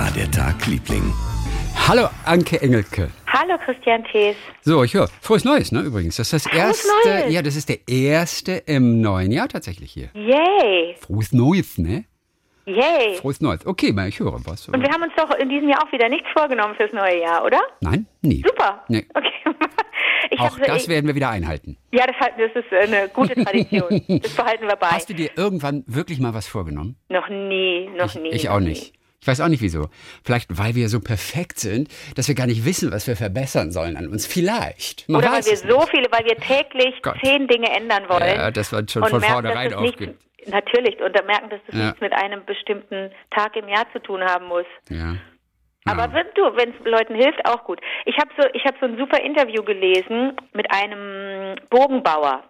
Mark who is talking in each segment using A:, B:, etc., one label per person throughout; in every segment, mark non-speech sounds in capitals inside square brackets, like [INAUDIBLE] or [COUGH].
A: war der Tag, Liebling?
B: Hallo Anke Engelke.
C: Hallo Christian Thees.
B: So, ich höre. Frohes Neues, ne, übrigens. Das ist das
C: Frohes
B: erste.
C: Neues.
B: Ja, das ist der erste im neuen Jahr tatsächlich hier.
C: Yay,
B: Frohes Neues, ne?
C: yay.
B: Frohes Neues. Okay, mal, ich höre was.
C: Und wir haben uns doch in diesem Jahr auch wieder nichts vorgenommen fürs neue Jahr, oder?
B: Nein? Nie.
C: Super.
B: Nee.
C: Okay. [LAUGHS] Ich
B: Auch
C: hab
B: das
C: ich,
B: werden wir wieder einhalten.
C: Ja, das, das ist eine gute Tradition. [LAUGHS] das behalten wir bei.
B: Hast du dir irgendwann wirklich mal was vorgenommen?
C: Noch nie, noch
B: ich,
C: nie.
B: ich auch
C: nie.
B: nicht. Ich weiß auch nicht wieso. Vielleicht, weil wir so perfekt sind, dass wir gar nicht wissen, was wir verbessern sollen an uns. Vielleicht. Man
C: Oder weil wir so
B: nicht.
C: viele, weil wir täglich
B: Gott.
C: zehn Dinge ändern wollen.
B: Ja, das wird schon von
C: merken,
B: vornherein aufgibt.
C: Natürlich, und dann merken, dass das
B: Ja.
C: nichts mit einem bestimmten Tag im Jahr zu tun haben muss.
B: Ja.
C: Aber
B: Ja.
C: wenn du, wenn es Leuten hilft, auch gut. Ich habe so, ich habe so ein super Interview gelesen mit einem Bogenbauer.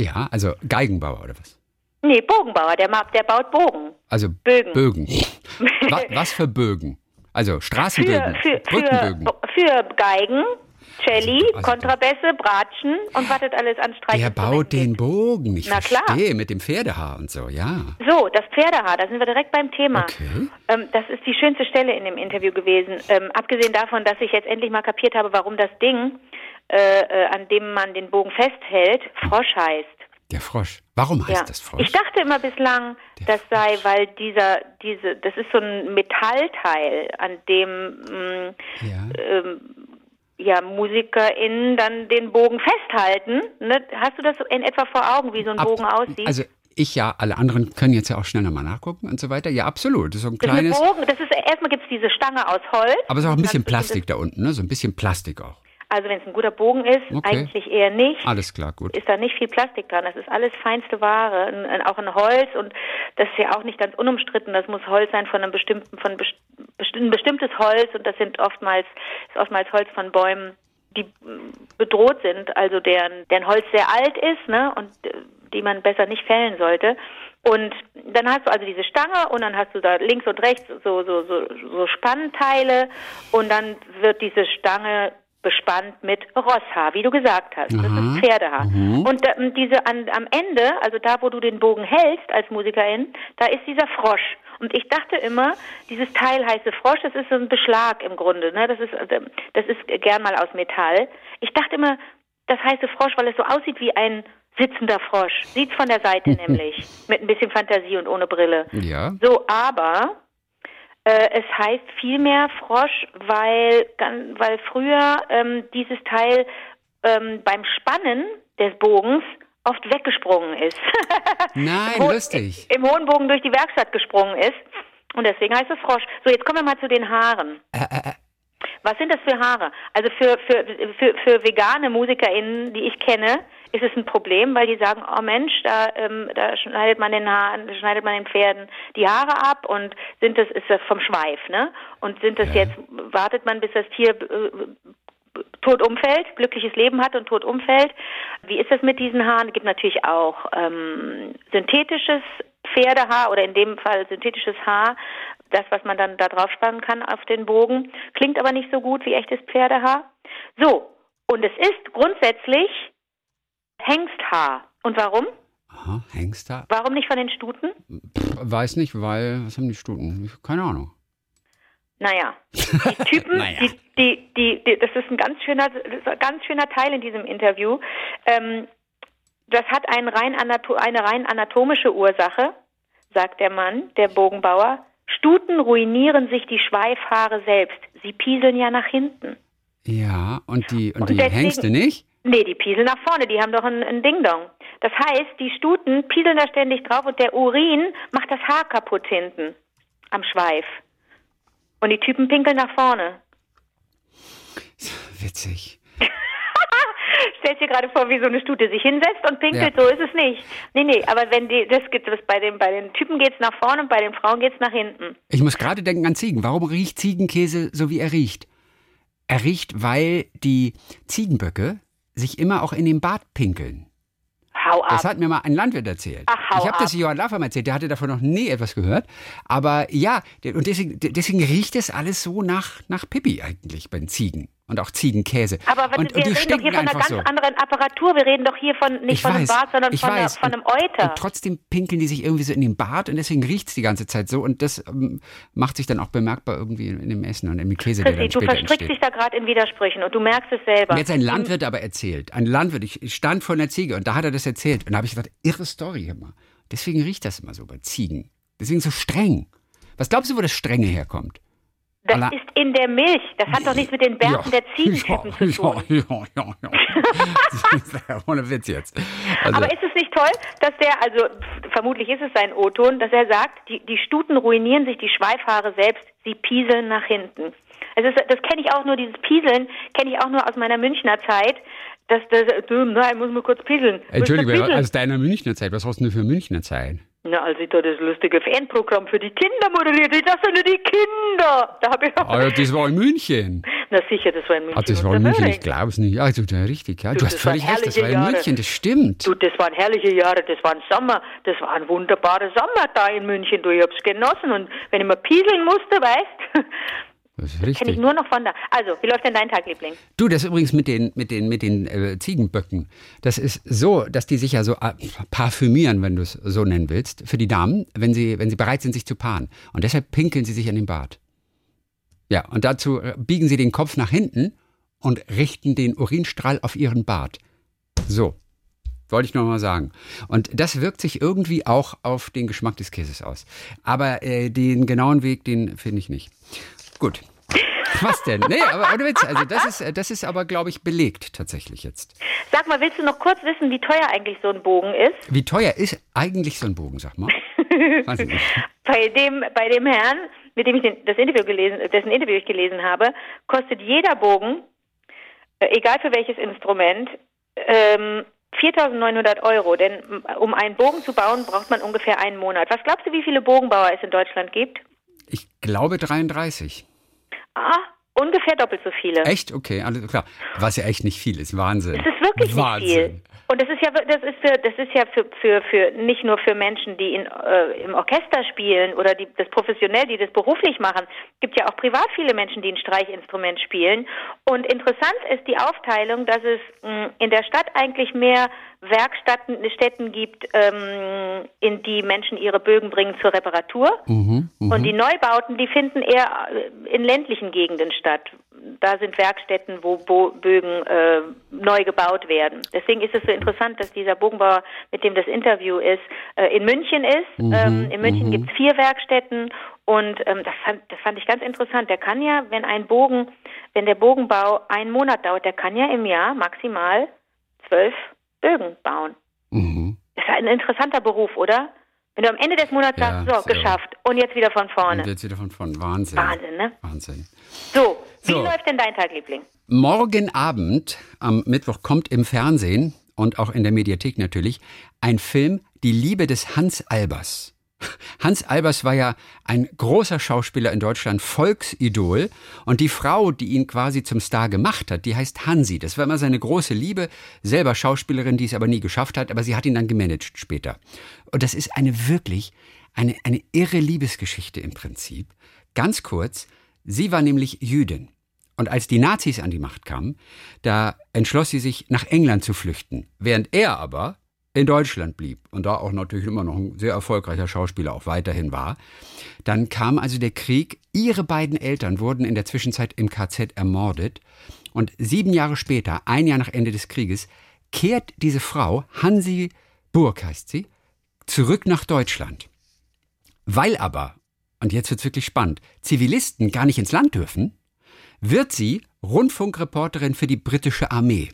B: ja, also Geigenbauer oder was?
C: Nee, Bogenbauer, der, ma- der baut Bogen.
B: Also
C: Bögen.
B: Bögen. [LAUGHS] was, was für Bögen? Also
C: Für,
B: Straßenbögen,
C: für,
B: Brückenbögen.
C: für, für Geigen, Celli,
B: Also-
C: Kontrabässe, Bratschen und was das alles an
B: Der
C: Streichinstrumenten
B: baut den
C: gibt.
B: Bogen, ich
C: Na klar.
B: verstehe, mit dem Pferdehaar und so, ja.
C: So, das Pferdehaar, da sind wir direkt beim Thema.
B: Okay.
C: Ähm, das ist die schönste Stelle in dem Interview gewesen. Ähm, abgesehen davon, dass ich jetzt endlich mal kapiert habe, warum das Ding, äh, äh, an dem man den Bogen festhält, Frosch heißt.
B: Der Frosch. Warum heißt
C: Ja.
B: das Frosch?
C: Ich dachte immer bislang, das sei, weil dieser, diese, das ist so ein Metallteil, an dem mh,
B: ja.
C: ähm, ja, MusikerInnen dann den Bogen festhalten. Ne? Hast du das in etwa vor Augen, wie so ein
B: Ab-
C: Bogen aussieht?
B: Also ich ja, alle anderen können jetzt ja auch schnell nochmal nachgucken und so weiter. Ja, absolut. Das ist so ein
C: das
B: kleines,
C: Bogen, das ist erstmal gibt es diese Stange aus Holz.
B: aber es ist auch ein bisschen Plastik da unten, ne? So ein bisschen Plastik auch.
C: Also wenn es ein guter Bogen ist,
B: Okay.
C: eigentlich eher nicht.
B: Alles klar, gut.
C: Ist da nicht viel Plastik dran. Das ist alles feinste Ware, ein, ein, auch ein Holz und das ist ja auch nicht ganz unumstritten. Das muss Holz sein von einem bestimmten, von best, ein bestimmtes Holz und das sind oftmals ist oftmals Holz von Bäumen, die mm, bedroht sind, also deren deren Holz sehr alt ist, ne und äh, die man besser nicht fällen sollte. Und dann hast du also diese Stange und dann hast du da links und rechts so so so, so Spannteile und dann wird diese Stange bespannt mit Rosshaar, wie du gesagt hast. Das ist Pferdehaar. Und ähm, diese an, am Ende, also da, wo du den Bogen hältst als Musikerin, da ist dieser Frosch. Und ich dachte immer, dieses Teil heiße Frosch, das ist so ein Beschlag im Grunde. Ne? Das ist äh, das ist gern mal aus Metall. Ich dachte immer, das heiße Frosch, weil es so aussieht wie ein sitzender Frosch. Sieht's von der Seite [LAUGHS] nämlich, mit ein bisschen Fantasie und ohne Brille.
B: Ja.
C: So, aber es heißt vielmehr Frosch, weil, weil früher ähm, dieses Teil ähm, beim Spannen des Bogens oft weggesprungen ist. [LAUGHS]
B: Nein,
C: Im
B: lustig.
C: Im hohen Bogen durch die Werkstatt gesprungen ist. Und deswegen heißt es Frosch. So, jetzt kommen wir mal zu den Haaren.
B: Äh, äh, äh,
C: Was sind das für Haare? Also für, für, für, für vegane MusikerInnen, die ich kenne, ist es ein Problem, weil die sagen, oh Mensch, da, ähm, da schneidet man den Haaren, schneidet man den Pferden die Haare ab und sind das, ist das vom Schweif, ne? Und sind das
B: Ja.
C: jetzt, wartet man, bis das Tier äh, tot umfällt, glückliches Leben hat und tot umfällt. Wie ist das mit diesen Haaren? Es gibt natürlich auch ähm, synthetisches Pferdehaar oder in dem Fall synthetisches Haar, das, was man dann da drauf spannen kann auf den Bogen. Klingt aber nicht so gut wie echtes Pferdehaar. So, und es ist grundsätzlich Hengsthaar. Und warum?
B: aha, Hengster?
C: Warum nicht von den Stuten?
B: Pff, weiß nicht, weil, was haben die Stuten? Keine Ahnung.
C: Naja, die [LAUGHS] Typen,
B: Naja.
C: die, die, die, die, das ist ein ganz schöner, ganz schöner Teil in diesem Interview. Ähm, das hat rein eine rein anatomische Ursache, sagt der Mann, der Bogenbauer. Stuten ruinieren sich die Schweifhaare selbst. Sie pieseln ja nach hinten.
B: Ja, und die, und
C: Und
B: die
C: deswegen-
B: Hengste nicht?
C: Nee, die pieseln nach vorne, die haben doch ein, ein Ding-Dong. Das heißt, die Stuten pieseln da ständig drauf und der Urin macht das Haar kaputt hinten am Schweif. Und die Typen pinkeln nach vorne.
B: Witzig.
C: Stellst dir gerade vor, wie so eine Stute sich hinsetzt und pinkelt,
B: Ja.
C: so ist es nicht. Nee, nee, aber wenn die, das gibt es bei den, bei den Typen geht's nach vorne und bei den Frauen geht's nach hinten.
B: Ich muss gerade denken an Ziegen. Warum riecht Ziegenkäse so, wie er riecht? Er riecht, weil die Ziegenböcke sich immer auch in den Bart pinkeln.
C: Hau ab.
B: Das hat mir mal ein Landwirt erzählt.
C: Ach,
B: ich habe das. Johann Laffam erzählt, der hatte davon noch nie etwas gehört. Aber ja, und deswegen, deswegen riecht es alles so nach, nach Pippi eigentlich bei den Ziegen. Und auch Ziegenkäse.
C: Aber was,
B: und,
C: wir
B: und
C: reden doch hier von einer ganz
B: so.
C: anderen Apparatur. Wir reden doch hier von nicht
B: Ich
C: von einem
B: weiß,
C: Bad, sondern
B: ich
C: von, einer,
B: weiß.
C: von einem Euter.
B: Und trotzdem pinkeln die sich irgendwie so in den Bart und deswegen riecht es die ganze Zeit so und das ähm, macht sich dann auch bemerkbar irgendwie in, in dem Essen und im Käse, dann
C: du verstrickst
B: entsteht.
C: dich da gerade in Widersprüchen und du merkst es selber.
B: Hat ein Landwirt aber erzählt, ein Landwirt, ich ich stand vor einer Ziege und da hat er das erzählt und da habe ich gedacht, irre Story immer. Deswegen riecht das immer so bei Ziegen. Deswegen so streng. Was glaubst du, wo das Strenge herkommt?
C: Das
B: Alla-
C: ist in der Milch. Das hat doch nichts mit den Bärten der Ziegentypen
B: ja,
C: zu tun.
B: Ja, ja, ja, ja. [LAUGHS] Ohne Witz jetzt. Also,
C: Aber ist es nicht toll, dass der, also vermutlich ist es sein O-Ton, dass er sagt, die, die Stuten ruinieren sich die Schweifhaare selbst, sie pieseln nach hinten. Es ist, das kenne ich auch nur, dieses Pieseln kenne ich auch nur aus meiner Münchner Zeit. Dass das, äh, nein, muss mal kurz pieseln.
B: Entschuldigung, aus deiner Münchner Zeit, was hast du denn für Münchner Zeit?
C: Na, als ich da das lustige Fanprogramm für die Kinder moderiert, ich dachte nur die Kinder. Da habe ich
B: Ah, ja, das war in München.
C: Na sicher, das war in München.
B: Ah, das war in München, ich glaube es nicht. Ja, also, ja, richtig, ja. Du,
C: Du,
B: hast
C: das
B: völlig recht, das war in
C: Jahre.
B: München, das stimmt.
C: Du, das waren herrliche Jahre, das waren Sommer, das waren wunderbare Sommer da in München. Du, ich hab's genossen und wenn ich mal pieseln musste, weißt,
B: Das ist
C: kenne ich
B: richtig.
C: nur noch von da. Also, wie läuft denn dein Tag, Liebling?
B: Du, das übrigens mit den, mit den, mit den äh, Ziegenböcken, das ist so, dass die sich ja so äh, parfümieren, wenn du es so nennen willst, für die Damen, wenn sie, wenn sie bereit sind, sich zu paaren. Und deshalb pinkeln sie sich an den Bart. Ja, und dazu äh, biegen sie den Kopf nach hinten und richten den Urinstrahl auf ihren Bart. So. Wollte ich nur mal sagen. Und das wirkt sich irgendwie auch auf den Geschmack des Käses aus. Aber äh, den genauen Weg, den finde ich nicht. Gut. Was denn? Nee, aber ohne Witz. Also das ist, äh, das ist aber, glaube ich, belegt tatsächlich jetzt.
C: Sag mal, willst du noch kurz wissen, wie teuer eigentlich so ein Bogen ist?
B: Wie teuer ist eigentlich so ein Bogen, sag mal? [LAUGHS]
C: Bei dem, bei dem Herrn, mit dem ich den, das Interview gelesen, dessen Interview ich gelesen habe, kostet jeder Bogen, äh, egal für welches Instrument, ähm, 4.900 Euro. Denn um einen Bogen zu bauen, braucht man ungefähr einen Monat. Was glaubst du, wie viele Bogenbauer es in Deutschland gibt?
B: Ich glaube 33.
C: Ah, ungefähr doppelt so viele.
B: Echt? Okay, alles klar. Was ja echt nicht viel ist. Wahnsinn.
C: Es ist wirklich
B: Wahnsinn.
C: nicht viel. Und das ist ja, das ist für, das ist ja für, für, für nicht nur für Menschen, die in, äh, im Orchester spielen oder die das professionell, die das beruflich machen. Es gibt ja auch privat viele Menschen, die ein Streichinstrument spielen. Und interessant ist die Aufteilung, dass es mh, in der Stadt eigentlich mehr Werkstätten gibt, ähm, in die Menschen ihre Bögen bringen zur Reparatur.
B: Mhm, mhm.
C: Und die Neubauten, die finden eher äh, in ländlichen Gegenden statt. Da sind Werkstätten, wo Bo Bögen äh, neu gebaut werden. Deswegen ist es so interessant, dass dieser Bogenbauer, mit dem das Interview ist, äh, in München ist. ähm, in München gibt es vier Werkstätten und ähm, das, fand, das fand ich ganz interessant. Der kann ja, wenn ein Bogen, wenn der Bogenbau einen Monat dauert, der kann ja im Jahr maximal zwölf Bögen bauen.
B: Mhm.
C: Das ist ein interessanter Beruf, oder? Wenn du am Ende des Monats
B: Ja,
C: sagst, so,
B: sehr.
C: geschafft und jetzt wieder von vorne.
B: Und jetzt wieder von vorn. Wahnsinn.
C: Wahnsinn, ne?
B: Wahnsinn.
C: So, wie
B: So.
C: läuft denn dein Tag, Liebling?
B: Morgen Abend, am Mittwoch, kommt im Fernsehen und auch in der Mediathek natürlich ein Film Die Liebe des Hans Albers. Hans Albers war ja ein großer Schauspieler in Deutschland, Volksidol. Und die Frau, die ihn quasi zum Star gemacht hat, die heißt Hansi. Das war immer seine große Liebe, selber Schauspielerin, die es aber nie geschafft hat, aber sie hat ihn dann gemanagt später. Und das ist eine wirklich, eine, eine irre Liebesgeschichte im Prinzip. Ganz kurz, sie war nämlich Jüdin. Und als die Nazis an die Macht kamen, da entschloss sie sich, nach England zu flüchten, während er aber in Deutschland blieb und da auch natürlich immer noch ein sehr erfolgreicher Schauspieler auch weiterhin war. Dann kam also der Krieg. Ihre beiden Eltern wurden in der Zwischenzeit im KZ ermordet. Und sieben Jahre später, ein Jahr nach Ende des Krieges, kehrt diese Frau, Hansi Burg heißt sie, zurück nach Deutschland. Weil aber, und jetzt wird's wirklich spannend, Zivilisten gar nicht ins Land dürfen, wird sie Rundfunkreporterin für die britische Armee.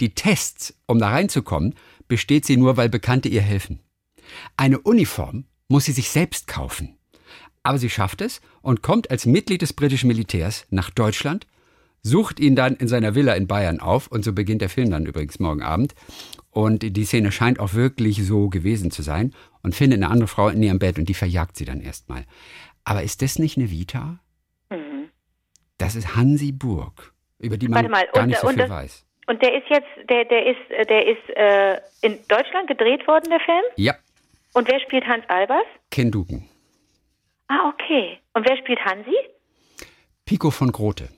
B: Die Tests, um da reinzukommen, besteht sie nur, weil Bekannte ihr helfen. Eine Uniform muss sie sich selbst kaufen. Aber sie schafft es und kommt als Mitglied des britischen Militärs nach Deutschland, sucht ihn dann in seiner Villa in Bayern auf und so beginnt der Film dann übrigens morgen Abend. Und die Szene scheint auch wirklich so gewesen zu sein und findet eine andere Frau in ihrem Bett und die verjagt sie dann erstmal. Aber ist das nicht eine Vita?
C: Mhm.
B: Das ist Hansi Burg, über die man
C: Warte mal,
B: gar
C: und-
B: nicht so
C: und
B: viel
C: das-
B: weiß.
C: Und der ist jetzt, der, der ist, äh, der ist äh, in Deutschland gedreht worden, der Film.
B: Ja,
C: Und wer spielt Hans Albers?
B: Ken Duken.
C: Ah, okay. Und wer spielt Hansi?
B: Pico von Grote.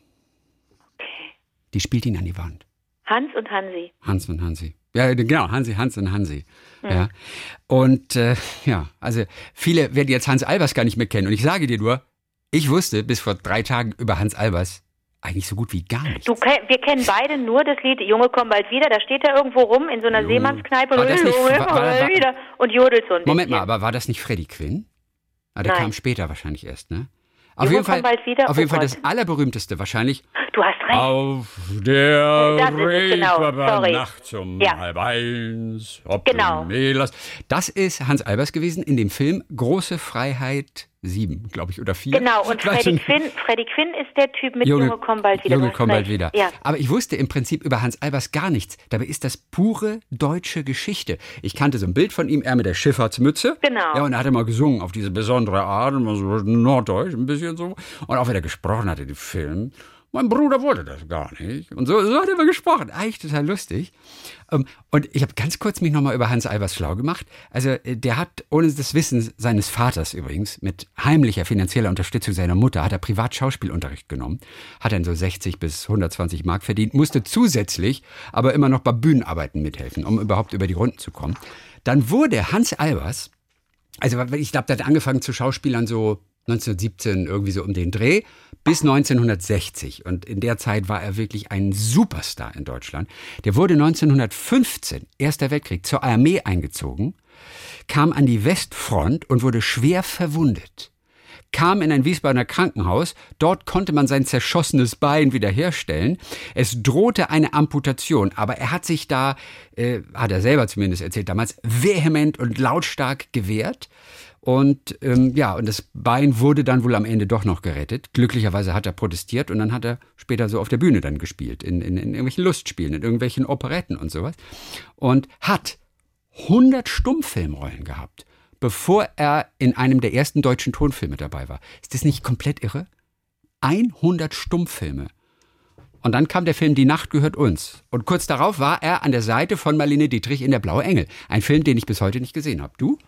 C: Okay.
B: Die spielt ihn an die Wand.
C: Hans und Hansi.
B: Hans und Hansi. Ja, genau, Hansi, Hans und Hansi. Mhm. Ja. Und äh, ja, also viele werden jetzt Hans Albers gar nicht mehr kennen. Und ich sage dir nur, ich wusste bis vor drei Tagen über Hans Albers eigentlich so gut wie gar nichts.
C: Du, wir kennen beide nur das Lied Junge, komm bald wieder. Da steht er irgendwo rum in so einer Junge. Seemannskneipe und, nicht, war, war, war, wieder und jodelt so ein
B: Moment mal, aber war das nicht Freddie Quinn? Ah, der Nein. kam später wahrscheinlich erst, ne?
C: Auf jeden Fall,
B: auf jeden Fall das allerberühmteste wahrscheinlich.
C: Du hast recht.
B: Auf der genau. Nacht zum ja. halb eins.
C: Genau.
B: Das ist Hans Albers gewesen in dem Film Große Freiheit sieben, glaube ich, oder vier.
C: Genau, und Freddy Quinn, Freddy Quinn ist der Typ mit Junge, Junge komm bald wieder.
B: Junge komm bald wieder. Ja. Aber ich wusste im Prinzip über Hans Albers gar nichts. Dabei ist das pure deutsche Geschichte. Ich kannte so ein Bild von ihm, er mit der Schifffahrtsmütze.
C: Genau.
B: Ja, und er hat immer gesungen auf diese besondere Art, immer so norddeutsch ein bisschen so. Und auch wenn er gesprochen hatte, den Film, mein Bruder wollte das gar nicht. Und so, so hat er immer gesprochen. Eigentlich total lustig. Ähm, und ich habe ganz kurz mich nochmal über Hans Albers schlau gemacht. Also äh, der hat, ohne das Wissen seines Vaters übrigens, mit heimlicher finanzieller Unterstützung seiner Mutter, hat er privat Schauspielunterricht genommen. Hat dann so 60 bis 120 Mark verdient, musste zusätzlich aber immer noch bei Bühnenarbeiten mithelfen, um überhaupt über die Runden zu kommen. Dann wurde Hans Albers, also ich glaube, der hat angefangen zu Schauspielern so 1917 irgendwie so um den Dreh bis 1960 und in der Zeit war er wirklich ein Superstar in Deutschland. Der wurde 1915, Erster Weltkrieg, zur Armee eingezogen, kam an die Westfront und wurde schwer verwundet. Kam in ein Wiesbadener Krankenhaus, dort konnte man sein zerschossenes Bein wiederherstellen. Es drohte eine Amputation, aber er hat sich da, äh, hat er selber zumindest erzählt damals, vehement und lautstark gewehrt und ähm, ja, und das Bein wurde dann wohl am Ende doch noch gerettet. Glücklicherweise hat er protestiert und dann hat er später so auf der Bühne dann gespielt, in, in, in irgendwelchen Lustspielen, in irgendwelchen Operetten und sowas. Und hat 100 Stummfilmrollen gehabt, bevor er in einem der ersten deutschen Tonfilme dabei war. Ist das nicht komplett irre? 100 Stummfilme. Und dann kam der Film Die Nacht gehört uns. Und kurz darauf war er an der Seite von Marlene Dietrich in Der Blaue Engel. Ein Film, den ich bis heute nicht gesehen habe. Du?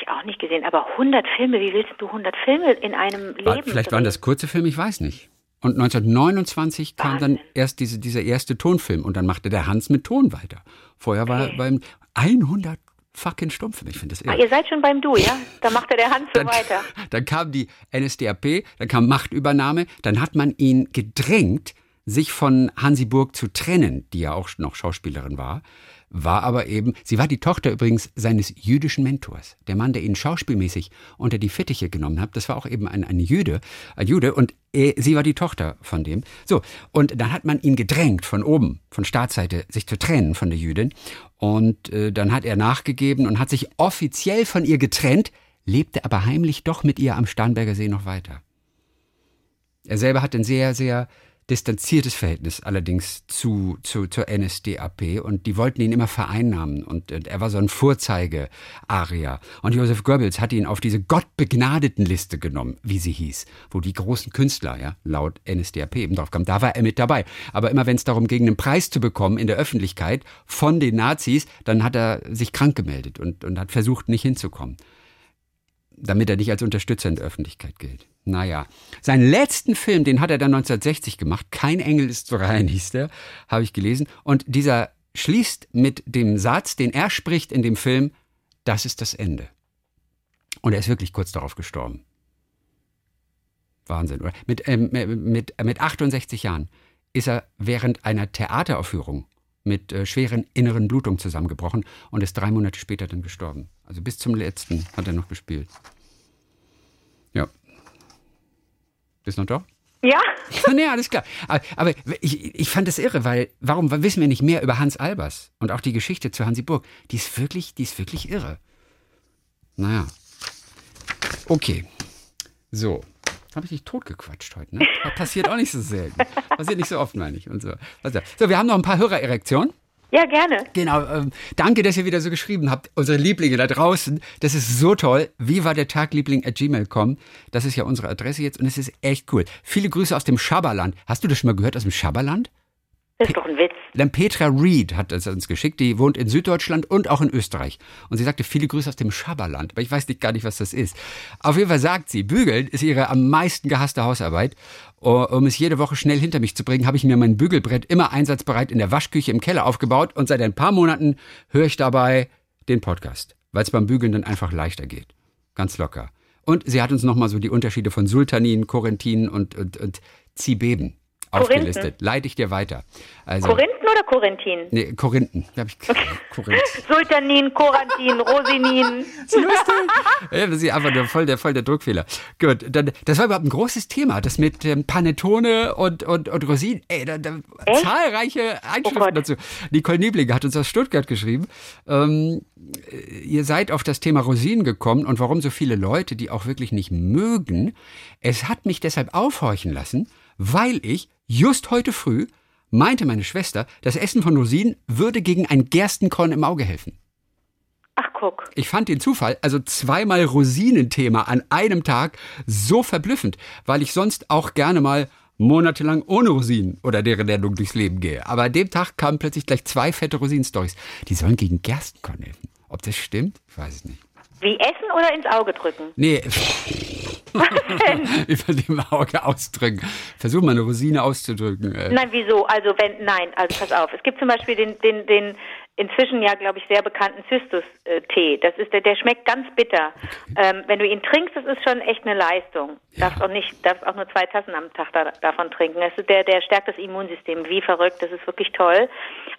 C: Ich auch nicht gesehen. Aber 100 Filme, wie willst du 100 Filme in einem
B: War,
C: Leben?
B: Vielleicht drehen? waren das kurze Filme, ich weiß nicht. Und 1929 kam Wahnsinn. dann erst diese, dieser erste Tonfilm und dann machte der Hans mit Ton weiter. Vorher war okay. beim 100 fucking Stummfilm. Ich finde das
C: irre. Ah, ihr seid schon beim Du, ja? [LAUGHS] Da machte der Hans so dann, weiter.
B: Dann kam die NSDAP, dann kam Machtübernahme, dann hat man ihn gedrängt, sich von Hansi Burg zu trennen, die ja auch noch Schauspielerin war war aber eben, sie war die Tochter übrigens seines jüdischen Mentors. Der Mann, der ihn schauspielmäßig unter die Fittiche genommen hat, das war auch eben ein, ein Jude, ein Jude und er, sie war die Tochter von dem. So, und dann hat man ihn gedrängt von oben, von Staatsseite, sich zu trennen von der Jüdin. Und äh, dann hat er nachgegeben und hat sich offiziell von ihr getrennt, lebte aber heimlich doch mit ihr am Starnberger See noch weiter. Er selber hat ein sehr, sehr distanziertes Verhältnis allerdings zu, zu, zur NSDAP und die wollten ihn immer vereinnahmen und, und er war so ein Vorzeige-Aria. Und Josef Goebbels hat ihn auf diese gottbegnadeten Liste genommen, wie sie hieß, wo die großen Künstler, ja, laut NSDAP eben drauf kamen. Da war er mit dabei. Aber immer wenn es darum ging, einen Preis zu bekommen in der Öffentlichkeit von den Nazis, dann hat er sich krank gemeldet und, und hat versucht, nicht hinzukommen. Damit er nicht als Unterstützer in der Öffentlichkeit gilt. Naja, seinen letzten Film, den hat er dann 1960 gemacht. Kein Engel ist so rein, [LAUGHS] hieß der, habe ich gelesen. Und dieser schließt mit dem Satz, den er spricht in dem Film, das ist das Ende. Und er ist wirklich kurz darauf gestorben. Wahnsinn, oder? Mit, äh, mit, mit 68 Jahren ist er während einer Theateraufführung mit äh, schweren inneren Blutungen zusammengebrochen und ist drei Monate später dann gestorben. Also bis zum letzten hat er noch gespielt. Ja. Bist noch da?
C: Ja. [LAUGHS]
B: nee, alles klar. Aber, aber ich, ich fand das irre, weil warum wissen wir nicht mehr über Hans Albers und auch die Geschichte zu Hansi Burg? Die ist wirklich, die ist wirklich irre. Naja. Okay. So. Habe ich dich totgequatscht heute, ne? Das passiert auch nicht so selten. Passiert nicht so oft, meine ich. Und so. so, wir haben noch ein paar Hörererektionen.
C: Ja, gerne.
B: Genau. Ähm, danke, dass ihr wieder so geschrieben habt. Unsere Lieblinge da draußen. Das ist so toll. Wie war der Tag, Liebling at gmail.com? Das ist ja unsere Adresse jetzt und es ist echt cool. Viele Grüße aus dem Schaberland. Hast du das schon mal gehört aus dem Schaberland?
C: Das ist doch ein Witz.
B: Dann Petra Reed hat es uns geschickt, die wohnt in Süddeutschland und auch in Österreich. Und sie sagte, viele Grüße aus dem Schaberland, aber ich weiß nicht gar nicht, was das ist. Auf jeden Fall sagt sie, bügeln ist ihre am meisten gehasste Hausarbeit. Um es jede Woche schnell hinter mich zu bringen, habe ich mir mein Bügelbrett immer einsatzbereit in der Waschküche im Keller aufgebaut und seit ein paar Monaten höre ich dabei den Podcast, weil es beim Bügeln dann einfach leichter geht. Ganz locker. Und sie hat uns nochmal so die Unterschiede von Sultanin, Korintin und, und, und Zibeben aufgelistet. Leite ich dir weiter.
C: Also, Korinthen oder Korintin?
B: Nee, Korinthen. Hab ich
C: Korinth. [LAUGHS] Sultanin, Korantin, Rosinin.
B: so lustig. ja, das ist einfach der, voll, der, voll der Druckfehler. Gut, dann, das war überhaupt ein großes Thema, das mit ähm, Panettone und, und, und Rosinen. Ey, da, da zahlreiche Einschriften oh dazu. Nicole Niebling hat uns aus Stuttgart geschrieben. Ähm, ihr seid auf das Thema Rosinen gekommen und warum so viele Leute, die auch wirklich nicht mögen. Es hat mich deshalb aufhorchen lassen, weil ich just heute früh meinte meine Schwester, das Essen von Rosinen würde gegen ein Gerstenkorn im Auge helfen.
C: Ach, guck.
B: Ich fand den Zufall, also zweimal Rosinenthema an einem Tag, so verblüffend, weil ich sonst auch gerne mal monatelang ohne Rosinen oder deren Nennung durchs Leben gehe. Aber an dem Tag kamen plötzlich gleich zwei fette Rosinen-Stories. Die sollen gegen Gerstenkorn helfen. Ob das stimmt? Ich weiß es nicht.
C: Wie essen oder ins Auge drücken?
B: Nee. Über [LAUGHS] dem Auge ausdrücken. Versuch mal eine Rosine auszudrücken.
C: Nein, wieso? Also wenn, nein, also pass auf. Es gibt zum Beispiel den, den, den inzwischen ja, glaube ich, sehr bekannten Cystus-Tee. Das ist der, der schmeckt ganz bitter. Okay. Ähm, wenn du ihn trinkst, das ist schon echt eine Leistung. Ja. Darfst auch nicht, darfst auch nur zwei Tassen am Tag da, davon trinken. Das ist der, der stärkt das Immunsystem wie verrückt. Das ist wirklich toll.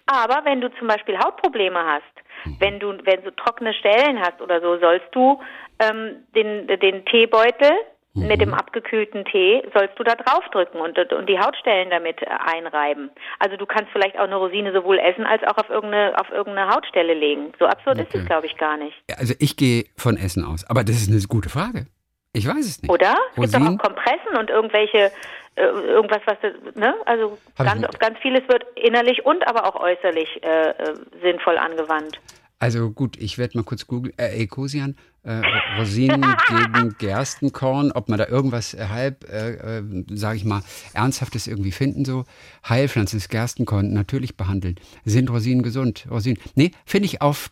C: Aber wenn du zum Beispiel Hautprobleme hast, mhm. wenn du, wenn du trockene Stellen hast oder so, sollst du ähm, den, den Teebeutel mhm. mit dem abgekühlten Tee sollst du da draufdrücken und, und die Hautstellen damit äh, einreiben. Also du kannst vielleicht auch eine Rosine sowohl essen als auch auf irgendeine, auf irgendeine Hautstelle legen. So absurd okay. ist es, glaube ich, gar nicht.
B: Also ich gehe von Essen aus. Aber das ist eine gute Frage. Ich weiß es nicht.
C: Oder? Es gibt doch auch Kompressen und irgendwelche äh, irgendwas, was ne? Also ganz, ganz vieles wird innerlich und aber auch äußerlich äh, äh sinnvoll angewandt.
B: Also gut, ich werde mal kurz googeln. Äh, Ecosian, äh, Rosinen gegen Gerstenkorn, ob man da irgendwas äh, halb, äh, äh, sage ich mal, Ernsthaftes irgendwie finden, so. Heilpflanzen des Gerstenkorn natürlich behandelt. Sind Rosinen gesund? Rosinen. Nee, finde ich auf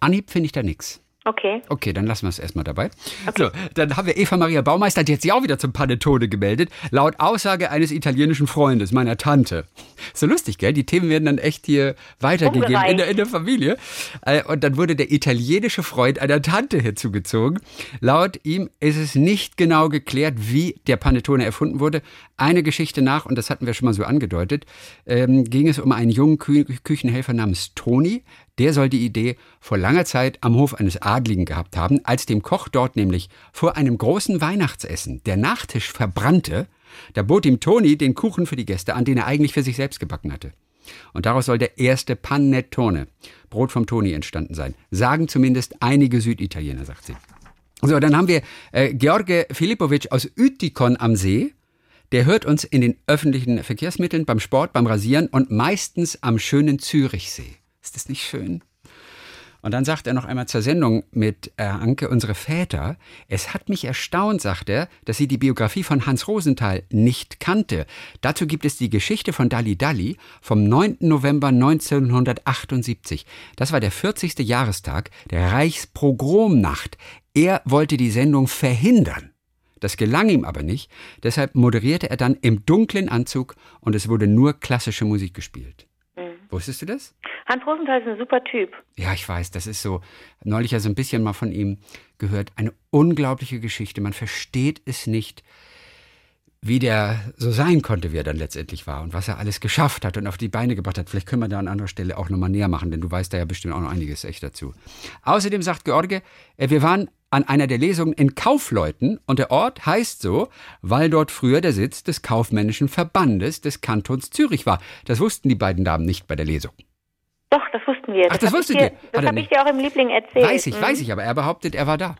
B: Anhieb finde ich da nichts.
C: Okay.
B: Okay, dann lassen wir es erstmal dabei. Okay. So, dann haben wir Eva Maria Baumeister, die hat sich auch wieder zum Panettone gemeldet, laut Aussage eines italienischen Freundes, meiner Tante. So lustig, gell? Die Themen werden dann echt hier weitergegeben in der, in der Familie. Äh, und dann wurde der italienische Freund einer Tante hinzugezogen. Laut ihm ist es nicht genau geklärt, wie der Panettone erfunden wurde. Eine Geschichte nach, und das hatten wir schon mal so angedeutet, ähm, ging es um einen jungen Kü Küchenhelfer namens Toni, der soll die Idee vor langer Zeit am Hof eines Adligen gehabt haben, als dem Koch dort nämlich vor einem großen Weihnachtsessen der Nachtisch verbrannte, da bot ihm Toni den Kuchen für die Gäste an, den er eigentlich für sich selbst gebacken hatte. Und daraus soll der erste Panettone, Brot vom Toni, entstanden sein. Sagen zumindest einige Süditaliener, sagt sie. So, dann haben wir äh, George Filipovic aus Utikon am See. Der hört uns in den öffentlichen Verkehrsmitteln, beim Sport, beim Rasieren und meistens am schönen Zürichsee. Ist das nicht schön? Und dann sagt er noch einmal zur Sendung mit äh, Anke, unsere Väter, es hat mich erstaunt, sagt er, dass sie die Biografie von Hans Rosenthal nicht kannte. Dazu gibt es die Geschichte von Dali Dali vom 9. November 1978. Das war der 40. Jahrestag der Reichspogromnacht. Er wollte die Sendung verhindern. Das gelang ihm aber nicht, deshalb moderierte er dann im dunklen Anzug und es wurde nur klassische Musik gespielt. Wusstest du das?
C: Hans Rosenthal ist ein super Typ.
B: Ja, ich weiß, das ist so, neulich ja so ein bisschen mal von ihm gehört. Eine unglaubliche Geschichte. Man versteht es nicht, wie der so sein konnte, wie er dann letztendlich war und was er alles geschafft hat und auf die Beine gebracht hat. Vielleicht können wir da an anderer Stelle auch nochmal näher machen, denn du weißt da ja bestimmt auch noch einiges echt dazu. Außerdem sagt George, äh, wir waren an einer der Lesungen in Kaufleuten und der Ort heißt so, weil dort früher der Sitz des kaufmännischen Verbandes des Kantons Zürich war. Das wussten die beiden Damen nicht bei der Lesung.
C: Doch, das wussten wir.
B: Ach, das, das wusstet ihr?
C: Das habe ich dir auch im Liebling erzählt.
B: Weiß ich, mhm. weiß ich, aber er behauptet, er war da.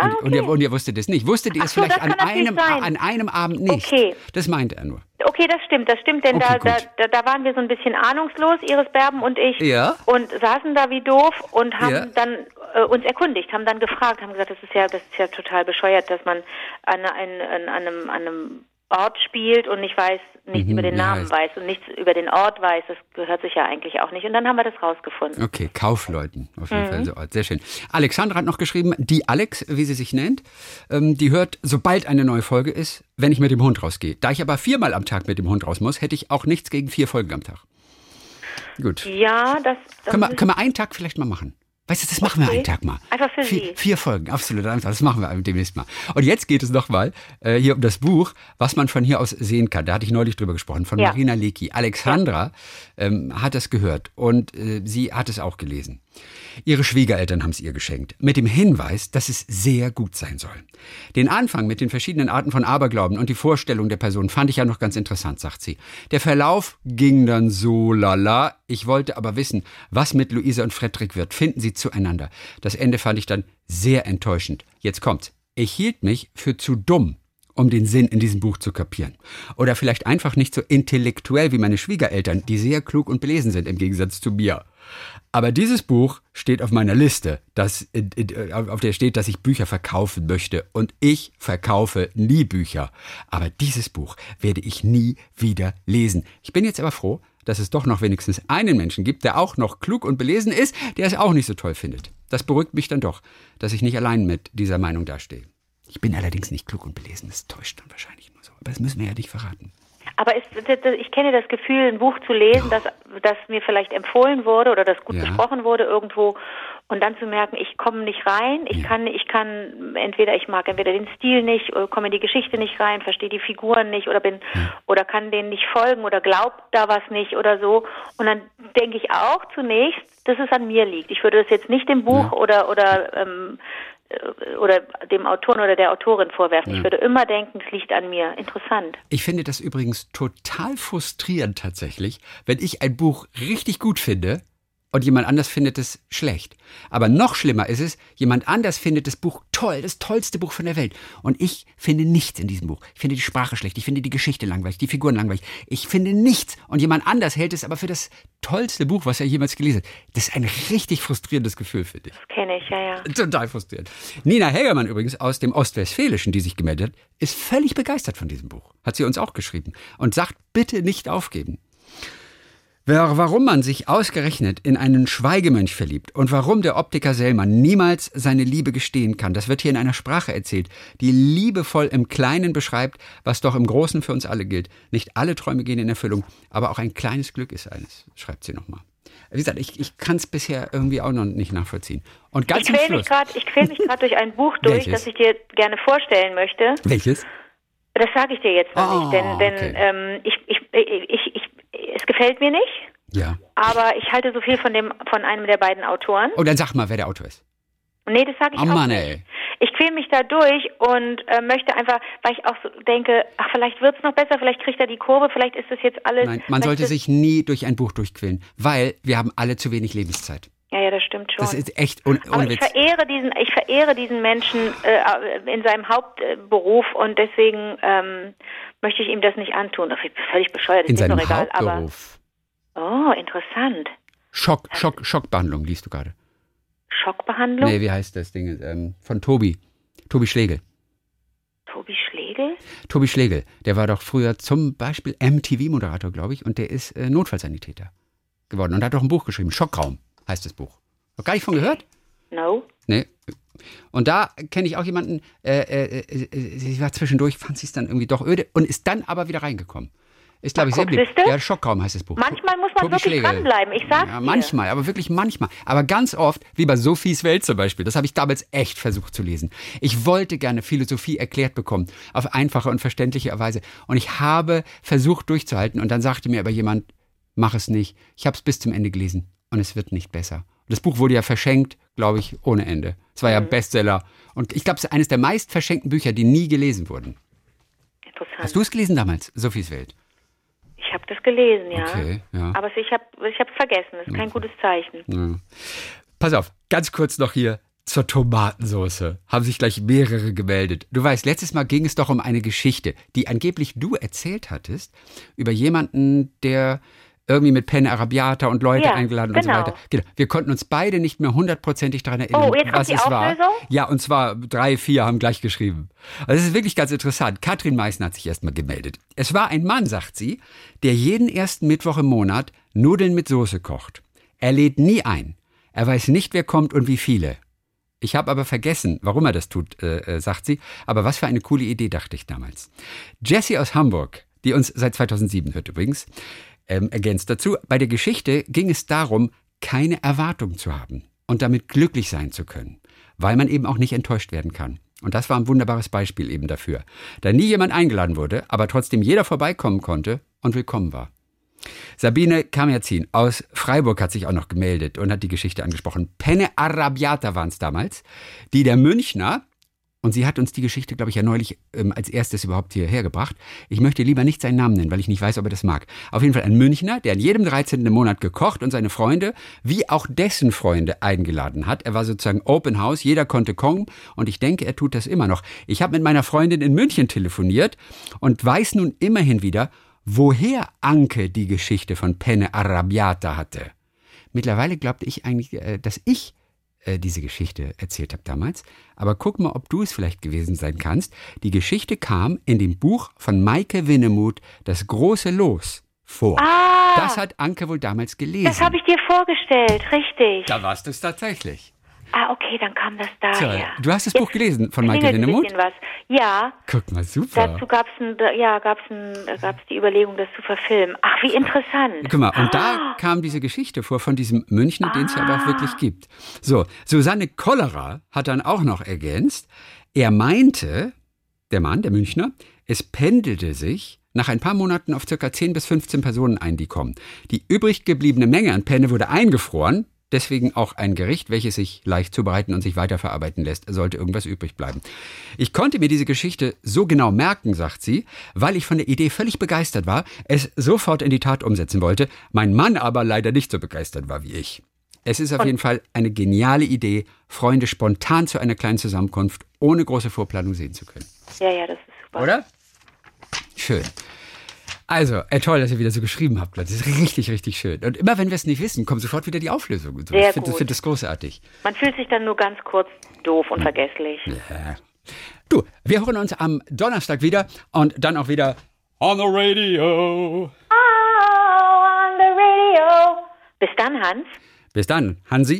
B: Ah, okay. und, ihr, und, ihr, wusstet es nicht. Wusstet ihr es so, vielleicht an einem, an einem Abend nicht? Okay. Das meint er nur.
C: Okay, das stimmt, das stimmt, denn okay, da, da, da, waren wir so ein bisschen ahnungslos, Iris Berben und ich,
B: ja.
C: und saßen da wie doof und haben ja. dann äh, uns erkundigt, haben dann gefragt, haben gesagt, das ist ja, das ist ja total bescheuert, dass man an, an, an, einem, an einem Ort spielt und nicht weiß, nichts
B: Mhm,
C: über den Namen
B: heißt?
C: weiß und nichts über den Ort weiß, das gehört sich ja eigentlich auch nicht. Und dann haben wir das rausgefunden.
B: Okay, Kaufleuten. Auf
C: Mhm.
B: jeden Fall so Ort. Sehr schön. Alexandra hat noch geschrieben, die Alex, wie sie sich nennt, ähm, die hört, sobald eine neue Folge ist, wenn ich mit dem Hund rausgehe. Da ich aber viermal am Tag mit dem Hund raus muss, hätte ich auch nichts gegen vier Folgen am Tag. Gut.
C: Ja, das, das
B: Können wir, können wir einen Tag vielleicht mal machen? Weißt du, das machen wir
C: Okay.
B: einen Tag mal.
C: Einfach für
B: vier,
C: Sie.
B: Vier Folgen, absolut. einfach. Das machen wir demnächst mal. Und jetzt geht es nochmal äh, hier um das Buch, was man von hier aus sehen kann. Da hatte ich neulich drüber gesprochen, von
C: Ja.
B: Marina Lecki. Alexandra ähm, hat es gehört und äh, sie hat es auch gelesen. Ihre Schwiegereltern haben es ihr geschenkt, mit dem Hinweis, dass es sehr gut sein soll. Den Anfang mit den verschiedenen Arten von Aberglauben und die Vorstellung der Person fand ich ja noch ganz interessant, sagt sie. Der Verlauf ging dann so lala. Ich wollte aber wissen, was mit Luise und Fredrik wird. Finden sie zueinander? Das Ende fand ich dann sehr enttäuschend. Jetzt kommt's. Ich hielt mich für zu dumm, um den Sinn in diesem Buch zu kapieren. Oder vielleicht einfach nicht so intellektuell wie meine Schwiegereltern, die sehr klug und belesen sind im Gegensatz zu mir. Aber dieses Buch steht auf meiner Liste, das, äh, äh, auf der steht, dass ich Bücher verkaufen möchte. Und ich verkaufe nie Bücher. Aber dieses Buch werde ich nie wieder lesen. Ich bin jetzt aber froh, dass es doch noch wenigstens einen Menschen gibt, der auch noch klug und belesen ist, der es auch nicht so toll findet. Das beruhigt mich dann doch, dass ich nicht allein mit dieser Meinung dastehe. Ich bin allerdings nicht klug und belesen, das täuscht dann wahrscheinlich nur so. Aber das müssen wir ja nicht verraten.
C: Aber es, ich kenne das Gefühl, ein Buch zu lesen, das, das mir vielleicht empfohlen wurde oder das gut
B: Ja.
C: besprochen wurde irgendwo und dann zu merken, ich komme nicht rein, ich
B: Ja.
C: kann, ich kann entweder ich mag entweder den Stil nicht oder komme in die Geschichte nicht rein, verstehe die Figuren nicht oder bin oder kann denen nicht folgen oder glaubt da was nicht oder so und dann denke ich auch zunächst, dass es an mir liegt. Ich würde das jetzt nicht dem Buch
B: Ja.
C: oder oder ähm, äh, oder dem Autoren oder der Autorin vorwerfen.
B: Ja.
C: Ich würde immer denken, es liegt an mir. Interessant.
B: Ich finde das übrigens total frustrierend tatsächlich, wenn ich ein Buch richtig gut finde und jemand anders findet es schlecht. Aber noch schlimmer ist es, jemand anders findet das Buch toll, das tollste Buch von der Welt. Und ich finde nichts in diesem Buch. Ich finde die Sprache schlecht, ich finde die Geschichte langweilig, die Figuren langweilig. Ich finde nichts. Und jemand anders hält es aber für das tollste Buch, was er jemals gelesen hat. Das ist ein richtig frustrierendes Gefühl, finde ich.
C: Das kenne ich, ja, ja.
B: Total frustrierend. Nina Helgermann übrigens aus dem Ostwestfälischen, die sich gemeldet hat, ist völlig begeistert von diesem Buch. Hat sie uns auch geschrieben. Und sagt, bitte nicht aufgeben. Warum man sich ausgerechnet in einen Schweigemönch verliebt und warum der Optiker Sellmann niemals seine Liebe gestehen kann, das wird hier in einer Sprache erzählt, die liebevoll im Kleinen beschreibt, was doch im Großen für uns alle gilt. Nicht alle Träume gehen in Erfüllung, aber auch ein kleines Glück ist eines, schreibt sie nochmal. Wie gesagt, ich, ich kann es bisher irgendwie auch noch nicht nachvollziehen. Und ganz
C: Ich quäle mich gerade, ich quäl mich gerade durch ein Buch [LAUGHS] durch,
B: Welches?
C: das ich dir gerne vorstellen möchte.
B: Welches?
C: Das sage ich dir jetzt noch
B: Oh,
C: nicht, denn, denn
B: okay.
C: ähm, ich, ich, ich, ich, gefällt mir nicht,
B: Ja.
C: aber ich halte so viel von dem von einem der beiden Autoren.
B: Oh, dann sag mal, wer der Autor ist.
C: Nee, das sage ich
B: Oh
C: auch
B: Mann,
C: nicht.
B: ey.
C: Ich quäle mich da durch und äh, möchte einfach, weil ich auch so denke, ach, vielleicht wird's noch besser, vielleicht kriegt er die Kurve, vielleicht ist das jetzt alles.
B: Nein, man sollte sich nie durch ein Buch durchquälen, weil wir haben alle zu wenig Lebenszeit.
C: Ja, ja, das stimmt schon.
B: Das ist echt un
C: Aber ich verehre diesen, ich verehre diesen Menschen äh, in seinem Hauptberuf und deswegen ähm, möchte ich ihm das nicht antun. Das ist völlig bescheuert, ist
B: In seinem
C: egal.
B: Hauptberuf.
C: Aber, oh, interessant.
B: Schock, Schock, Schockbehandlung liest du gerade.
C: Schockbehandlung?
B: Nee, wie heißt das Ding? Ähm, von Tobi. Tobi Schlegel.
C: Tobi Schlegel?
B: Tobi Schlegel, der war doch früher zum Beispiel MTV-Moderator, glaube ich, und der ist äh, Notfallsanitäter geworden und hat doch ein Buch geschrieben. Schockraum heißt das Buch. Noch gar nicht von gehört?
C: No.
B: Nee. Und da kenne ich auch jemanden, äh, äh, äh, sie war zwischendurch, fand sie es dann irgendwie doch öde und ist dann aber wieder reingekommen. Ist, glaube ich, sehr beliebt. Ja, Schockraum heißt das Buch.
C: Manchmal muss man
B: Tobi
C: wirklich
B: Schlegel.
C: dranbleiben, ich sag's
B: Ja,
C: dir.
B: manchmal, aber wirklich manchmal. Aber ganz oft, wie bei Sophies Welt zum Beispiel, das habe ich damals echt versucht zu lesen. Ich wollte gerne Philosophie erklärt bekommen, auf einfache und verständliche Weise. Und ich habe versucht durchzuhalten und dann sagte mir aber jemand, mach es nicht. Ich habe es bis zum Ende gelesen und es wird nicht besser. Das Buch wurde ja verschenkt, glaube ich, ohne Ende. Es war ja
C: Mhm.
B: Bestseller. Und ich glaube, es ist eines der meist verschenkten Bücher, die nie gelesen wurden.
C: Interessant.
B: Hast du es gelesen damals, Sophies Welt?
C: ich habe das gelesen, ja.
B: Okay, ja.
C: Aber ich habe ich hab's vergessen. Das ist kein gutes Zeichen.
B: Ja. Pass auf, ganz kurz noch hier zur Tomatensoße. Haben sich gleich mehrere gemeldet. Du weißt, letztes Mal ging es doch um eine Geschichte, die angeblich du erzählt hattest, über jemanden, der irgendwie mit Penne Arabiata und Leute
C: Ja,
B: eingeladen und so
C: genau.
B: weiter. Genau. Wir konnten uns beide nicht mehr hundertprozentig daran erinnern,
C: Oh, jetzt
B: was
C: die
B: es war.
C: Auflösung?
B: Ja, und zwar drei, vier haben gleich geschrieben. Also es ist wirklich ganz interessant. Katrin Meißner hat sich erstmal gemeldet. Es war ein Mann, sagt sie, der jeden ersten Mittwoch im Monat Nudeln mit Soße kocht. Er lädt nie ein. Er weiß nicht, wer kommt und wie viele. Ich habe aber vergessen, warum er das tut, äh, äh, sagt sie. Aber was für eine coole Idee, dachte ich damals. Jessie aus Hamburg, die uns seit 2007 hört übrigens, ähm, ergänzt dazu, bei der Geschichte ging es darum, keine Erwartung zu haben und damit glücklich sein zu können, weil man eben auch nicht enttäuscht werden kann. Und das war ein wunderbares Beispiel eben dafür. Da nie jemand eingeladen wurde, aber trotzdem jeder vorbeikommen konnte und willkommen war. Sabine Kamerzin aus Freiburg hat sich auch noch gemeldet und hat die Geschichte angesprochen. Penne Arabiata waren es damals, die der Münchner, und sie hat uns die Geschichte, glaube ich, ja neulich ähm, als erstes überhaupt hierher gebracht. Ich möchte lieber nicht seinen Namen nennen, weil ich nicht weiß, ob er das mag. Auf jeden Fall ein Münchner, der an jedem 13. im Monat gekocht und seine Freunde, wie auch dessen Freunde, eingeladen hat. Er war sozusagen Open House, jeder konnte kommen und ich denke, er tut das immer noch. Ich habe mit meiner Freundin in München telefoniert und weiß nun immerhin wieder, woher Anke die Geschichte von Penne Arabiata hatte. Mittlerweile glaubte ich eigentlich, äh, dass ich äh, diese Geschichte erzählt habe damals. Aber guck mal, ob du es vielleicht gewesen sein kannst. Die Geschichte kam in dem Buch von Maike Winnemuth, Das große Los, vor.
C: Ah,
B: Das hat Anke wohl damals gelesen.
C: das habe ich dir vorgestellt, richtig.
B: da warst du es tatsächlich.
C: Ah, okay, dann kam das
B: Tja,
C: daher.
B: du hast das Buch gelesen von
C: ein
B: Winnemuth?
C: was. Ja,
B: Guck mal, super.
C: dazu gab es ja, gab's ein, da gab's die Überlegung, das zu verfilmen. Ach, wie interessant.
B: Guck mal, und da
C: Ah.
B: kam diese Geschichte vor von diesem Münchner, den es ja aber auch wirklich gibt. So, Susanne Kollerer hat dann auch noch ergänzt, er meinte, der Mann, der Münchner, es pendelte sich nach ein paar Monaten auf circa 10 bis 15 Personen ein, die kommen. Die übrig gebliebene Menge an Penne wurde eingefroren, deswegen auch ein Gericht, welches sich leicht zubereiten und sich weiterverarbeiten lässt, sollte irgendwas übrig bleiben. Ich konnte mir diese Geschichte so genau merken, sagt sie, weil ich von der Idee völlig begeistert war, es sofort in die Tat umsetzen wollte, mein Mann aber leider nicht so begeistert war wie ich. Es ist auf jeden Fall eine geniale Idee, Freunde spontan zu einer kleinen Zusammenkunft ohne große Vorplanung sehen zu können.
C: Ja, ja, das ist super.
B: Oder? Schön. Also, äh, toll, dass ihr wieder so geschrieben habt. Leute. Das ist richtig, richtig schön. Und immer wenn wir es nicht wissen, kommt sofort wieder die Auflösung. Und so.
C: Sehr
B: ich finde find das großartig.
C: Man fühlt sich dann nur ganz kurz doof und vergesslich.
B: Ja. Du, wir hören uns am Donnerstag wieder und dann auch wieder on the radio.
C: Oh, on the radio. Bis dann, Hans.
B: Bis dann, Hansi.